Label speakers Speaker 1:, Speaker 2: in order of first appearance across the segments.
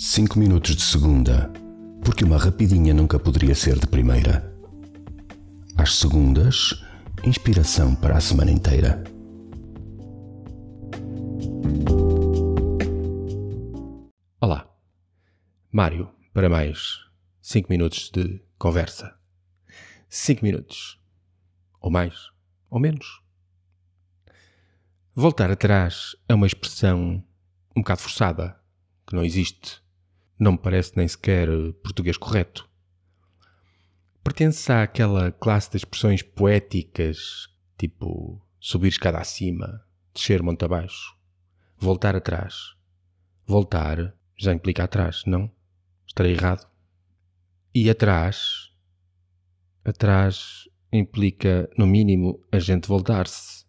Speaker 1: 5 minutos de segunda, porque uma rapidinha nunca poderia ser de primeira. Às segundas, inspiração para a semana inteira.
Speaker 2: Olá, Mário, para mais 5 minutos de conversa. 5 minutos. Ou mais, ou menos. Voltar atrás é uma expressão um bocado forçada, que não existe. Não me parece nem sequer português correto. Pertence àquela classe de expressões poéticas, tipo subir escada acima, descer monte abaixo, voltar atrás. Voltar já implica atrás, não? Estarei errado? E atrás. Atrás implica, no mínimo, a gente voltar-se.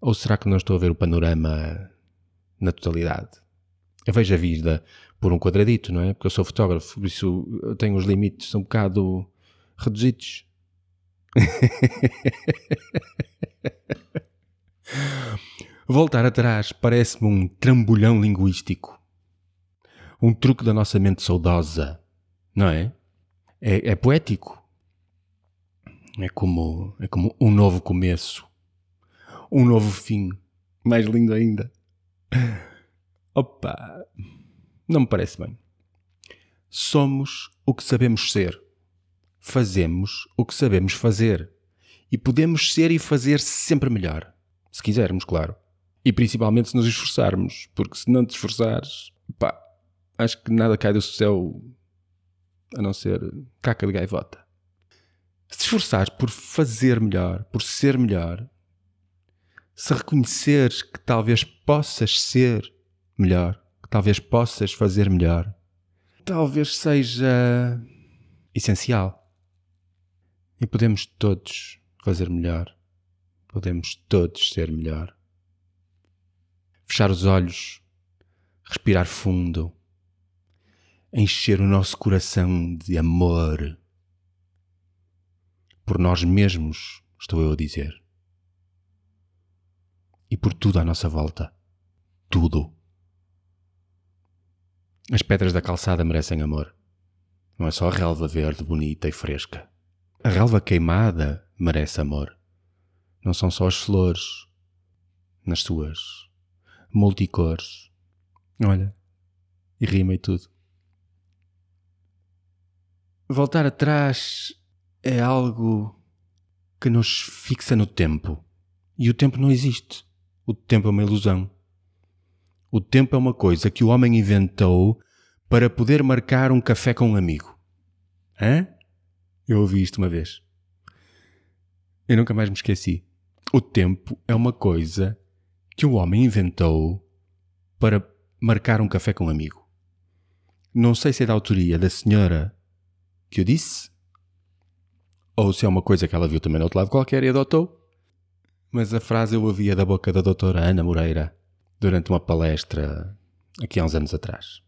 Speaker 2: Ou será que não estou a ver o panorama na totalidade? Eu vejo a vida por um quadradito, não é? Porque eu sou fotógrafo, por isso eu tenho os limites um bocado reduzidos. Voltar atrás parece-me um trambolhão linguístico. Um truque da nossa mente saudosa, não é? É, é poético. É como, é como um novo começo. Um novo fim. Mais lindo ainda. Opa! Não me parece bem. Somos o que sabemos ser. Fazemos o que sabemos fazer. E podemos ser e fazer sempre melhor. Se quisermos, claro. E principalmente se nos esforçarmos. Porque se não te esforçares, pá, acho que nada cai do céu a não ser caca de gaivota. Se te esforçares por fazer melhor, por ser melhor, se reconheceres que talvez possas ser melhor, que talvez possas fazer melhor, talvez seja essencial. E podemos todos fazer melhor. Podemos todos ser melhor. Fechar os olhos, respirar fundo, encher o nosso coração de amor. Por nós mesmos, estou eu a dizer. E por tudo à nossa volta. Tudo. As pedras da calçada merecem amor. Não é só a relva verde, bonita e fresca. A relva queimada merece amor. Não são só as flores, nas suas multicores. Olha, e rima e tudo. Voltar atrás é algo que nos fixa no tempo. E o tempo não existe. O tempo é uma ilusão. O tempo é uma coisa que o homem inventou para poder marcar um café com um amigo. Hã? Eu ouvi isto uma vez. Eu nunca mais me esqueci. O tempo é uma coisa que o homem inventou para marcar um café com um amigo. Não sei se é da autoria da senhora que eu disse, ou se é uma coisa que ela viu também no outro lado qualquer e adotou. Mas a frase eu ouvia da boca da doutora Ana Moreira durante uma palestra aqui há uns anos atrás.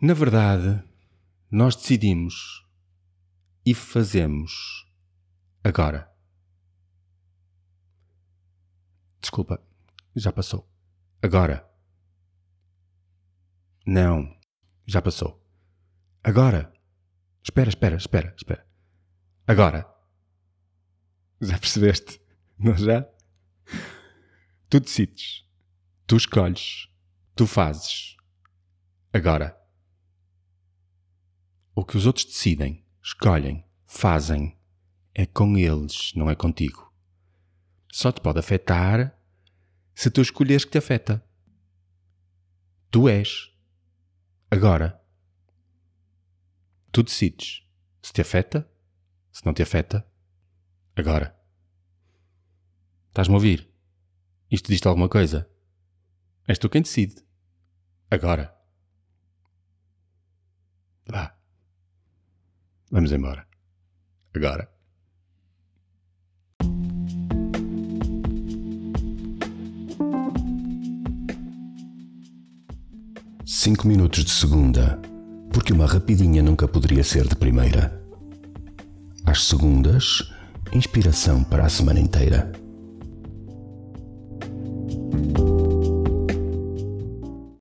Speaker 2: Na verdade, nós decidimos e fazemos agora. Desculpa, já passou. Agora. Não, já passou. Agora. Espera, espera, espera, espera. Agora. Já percebeste? Não já? Tu decides. Tu escolhes. Tu fazes. Agora. O que os outros decidem, escolhem, fazem, é com eles, não é contigo. Só te pode afetar se tu escolheres que te afeta. Tu és. Agora. Tu decides se te afeta, se não te afeta. Agora. Estás-me a ouvir? Isto diz-te alguma coisa? És tu quem decide. Agora. Vá. Vamos embora. Agora.
Speaker 1: Cinco minutos de segunda, porque uma rapidinha nunca poderia ser de primeira. Às segundas, inspiração para a semana inteira.